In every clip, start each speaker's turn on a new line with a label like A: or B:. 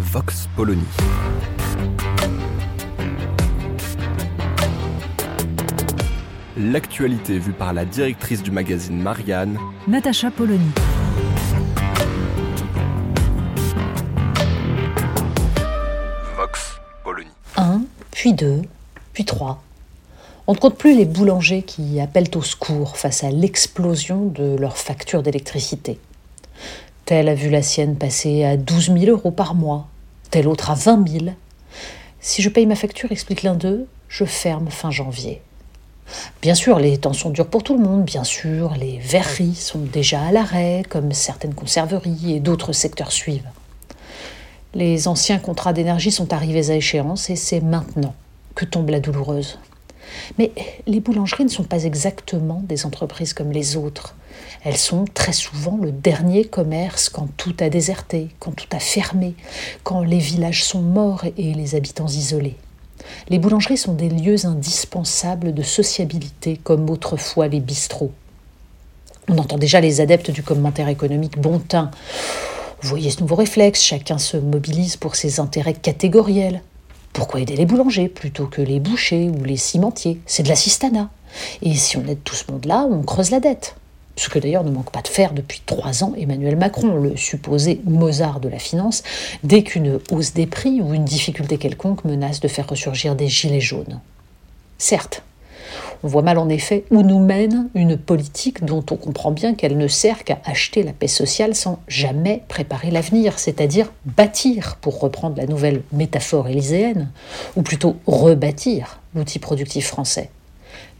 A: Vox Polony. L'actualité vue par la directrice du magazine Marianne,
B: Natacha Polony.
A: Vox Polony.
C: Un, puis deux, puis trois. On ne compte plus les boulangers qui appellent au secours face à l'explosion de leurs factures d'électricité. Tel a vu la sienne passer à 12 000 euros par mois, tel autre à 20 000. Si je paye ma facture, explique l'un d'eux, je ferme fin janvier. Bien sûr, les temps sont durs pour tout le monde, bien sûr, les verreries sont déjà à l'arrêt, comme certaines conserveries et d'autres secteurs suivent. Les anciens contrats d'énergie sont arrivés à échéance et c'est maintenant que tombe la douloureuse. Mais les boulangeries ne sont pas exactement des entreprises comme les autres. Elles sont très souvent le dernier commerce quand tout a déserté, quand tout a fermé, quand les villages sont morts et les habitants isolés. Les boulangeries sont des lieux indispensables de sociabilité comme autrefois les bistrots. On entend déjà les adeptes du commentaire économique bon teint. Vous voyez ce nouveau réflexe, chacun se mobilise pour ses intérêts catégoriels. Pourquoi aider les boulangers plutôt que les bouchers ou les cimentiers? C'est de l'assistanat. Et si on aide tout ce monde-là, on creuse la dette. Ce que d'ailleurs ne manque pas de faire depuis trois ans Emmanuel Macron, le supposé Mozart de la finance, dès qu'une hausse des prix ou une difficulté quelconque menace de faire ressurgir des gilets jaunes. Certes, on voit mal en effet où nous mène une politique dont on comprend bien qu'elle ne sert qu'à acheter la paix sociale sans jamais préparer l'avenir, c'est-à-dire bâtir, pour reprendre la nouvelle métaphore élyséenne, ou plutôt rebâtir l'outil productif français.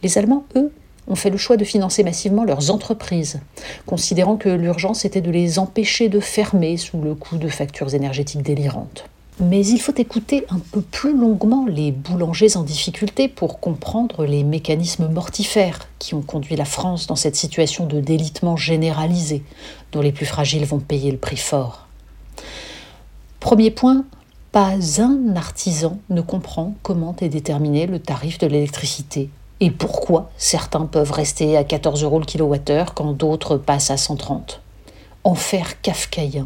C: Les Allemands, eux, ont fait le choix de financer massivement leurs entreprises, considérant que l'urgence était de les empêcher de fermer sous le coup de factures énergétiques délirantes. Mais il faut écouter un peu plus longuement les boulangers en difficulté pour comprendre les mécanismes mortifères qui ont conduit la France dans cette situation de délitement généralisé, dont les plus fragiles vont payer le prix fort. Premier point, pas un artisan ne comprend comment est déterminé le tarif de l'électricité et pourquoi certains peuvent rester à 14 euros le kilowattheure quand d'autres passent à 130 enfer kafkaïen,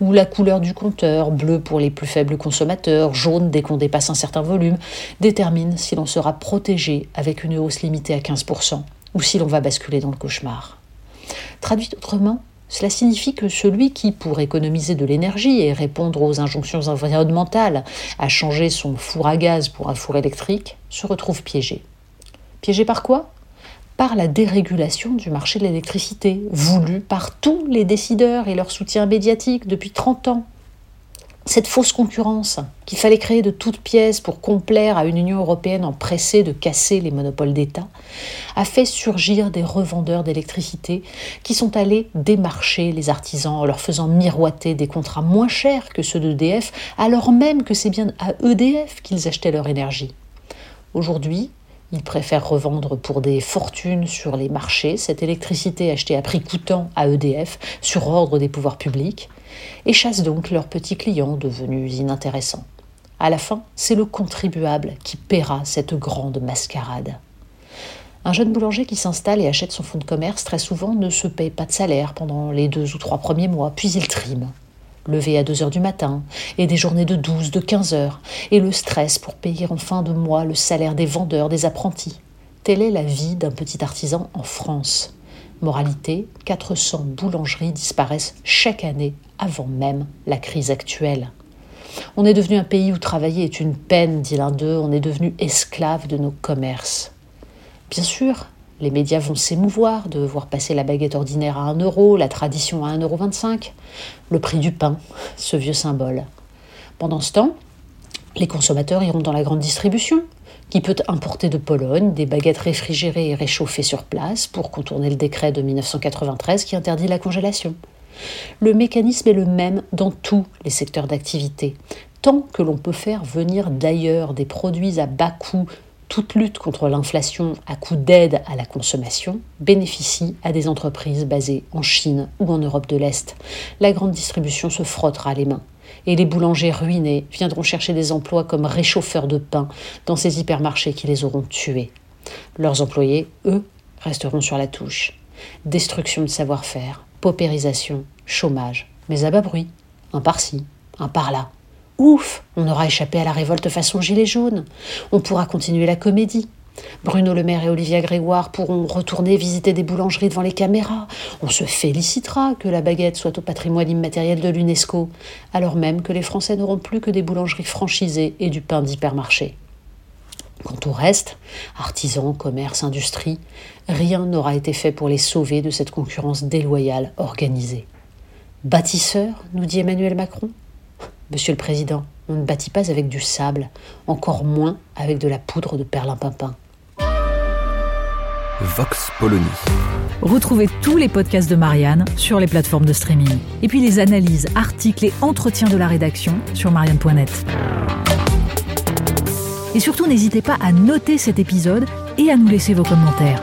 C: où la couleur du compteur, bleu pour les plus faibles consommateurs, jaune dès qu'on dépasse un certain volume, détermine si l'on sera protégé avec une hausse limitée à 15%, ou si l'on va basculer dans le cauchemar. Traduit autrement, cela signifie que celui qui, pour économiser de l'énergie et répondre aux injonctions environnementales, a changé son four à gaz pour un four électrique, se retrouve piégé. Piégé par quoi? Par la dérégulation du marché de l'électricité, voulue par tous les décideurs et leur soutien médiatique depuis 30 ans. Cette fausse concurrence qu'il fallait créer de toutes pièces pour complaire à une Union européenne empressée de casser les monopoles d'État a fait surgir des revendeurs d'électricité qui sont allés démarcher les artisans en leur faisant miroiter des contrats moins chers que ceux d'EDF alors même que c'est bien à EDF qu'ils achetaient leur énergie. Aujourd'hui, ils préfèrent revendre pour des fortunes sur les marchés cette électricité achetée à prix coûtant à EDF sur ordre des pouvoirs publics et chassent donc leurs petits clients devenus inintéressants. À la fin, c'est le contribuable qui paiera cette grande mascarade. Un jeune boulanger qui s'installe et achète son fonds de commerce très souvent ne se paye pas de salaire pendant les deux ou trois premiers mois, puis il trime levé à 2 heures du matin, et des journées de 12, de 15 heures, et le stress pour payer en fin de mois le salaire des vendeurs, des apprentis. Telle est la vie d'un petit artisan en France. Moralité, 400 boulangeries disparaissent chaque année avant même la crise actuelle. On est devenu un pays où travailler est une peine, dit l'un d'eux, on est devenu esclave de nos commerces. Bien sûr, les médias vont s'émouvoir de voir passer la baguette ordinaire à 1 euro, la tradition à 1,25 euro, le prix du pain, ce vieux symbole. Pendant ce temps, les consommateurs iront dans la grande distribution, qui peut importer de Pologne des baguettes réfrigérées et réchauffées sur place pour contourner le décret de 1993 qui interdit la congélation. Le mécanisme est le même dans tous les secteurs d'activité. Tant que l'on peut faire venir d'ailleurs des produits à bas coût, toute lutte contre l'inflation à coût d'aide à la consommation bénéficie à des entreprises basées en Chine ou en Europe de l'Est. La grande distribution se frottera les mains et les boulangers ruinés viendront chercher des emplois comme réchauffeurs de pain dans ces hypermarchés qui les auront tués. Leurs employés, eux, resteront sur la touche. Destruction de savoir-faire, paupérisation, chômage, mais à bas bruit, un par-ci, un par-là. Ouf, on aura échappé à la révolte façon gilet jaune. On pourra continuer la comédie. Bruno Le Maire et Olivia Grégoire pourront retourner visiter des boulangeries devant les caméras. On se félicitera que la baguette soit au patrimoine immatériel de l'UNESCO, alors même que les Français n'auront plus que des boulangeries franchisées et du pain d'hypermarché. Quant au reste, artisans, commerce, industrie, rien n'aura été fait pour les sauver de cette concurrence déloyale organisée. Bâtisseurs, nous dit Emmanuel Macron Monsieur le Président, on ne bâtit pas avec du sable, encore moins avec de la poudre de perlimpinpin.
A: Vox Polony.
B: Retrouvez tous les podcasts de Marianne sur les plateformes de streaming. Et puis les analyses, articles et entretiens de la rédaction sur marianne.net. Et surtout, n'hésitez pas à noter cet épisode et à nous laisser vos commentaires.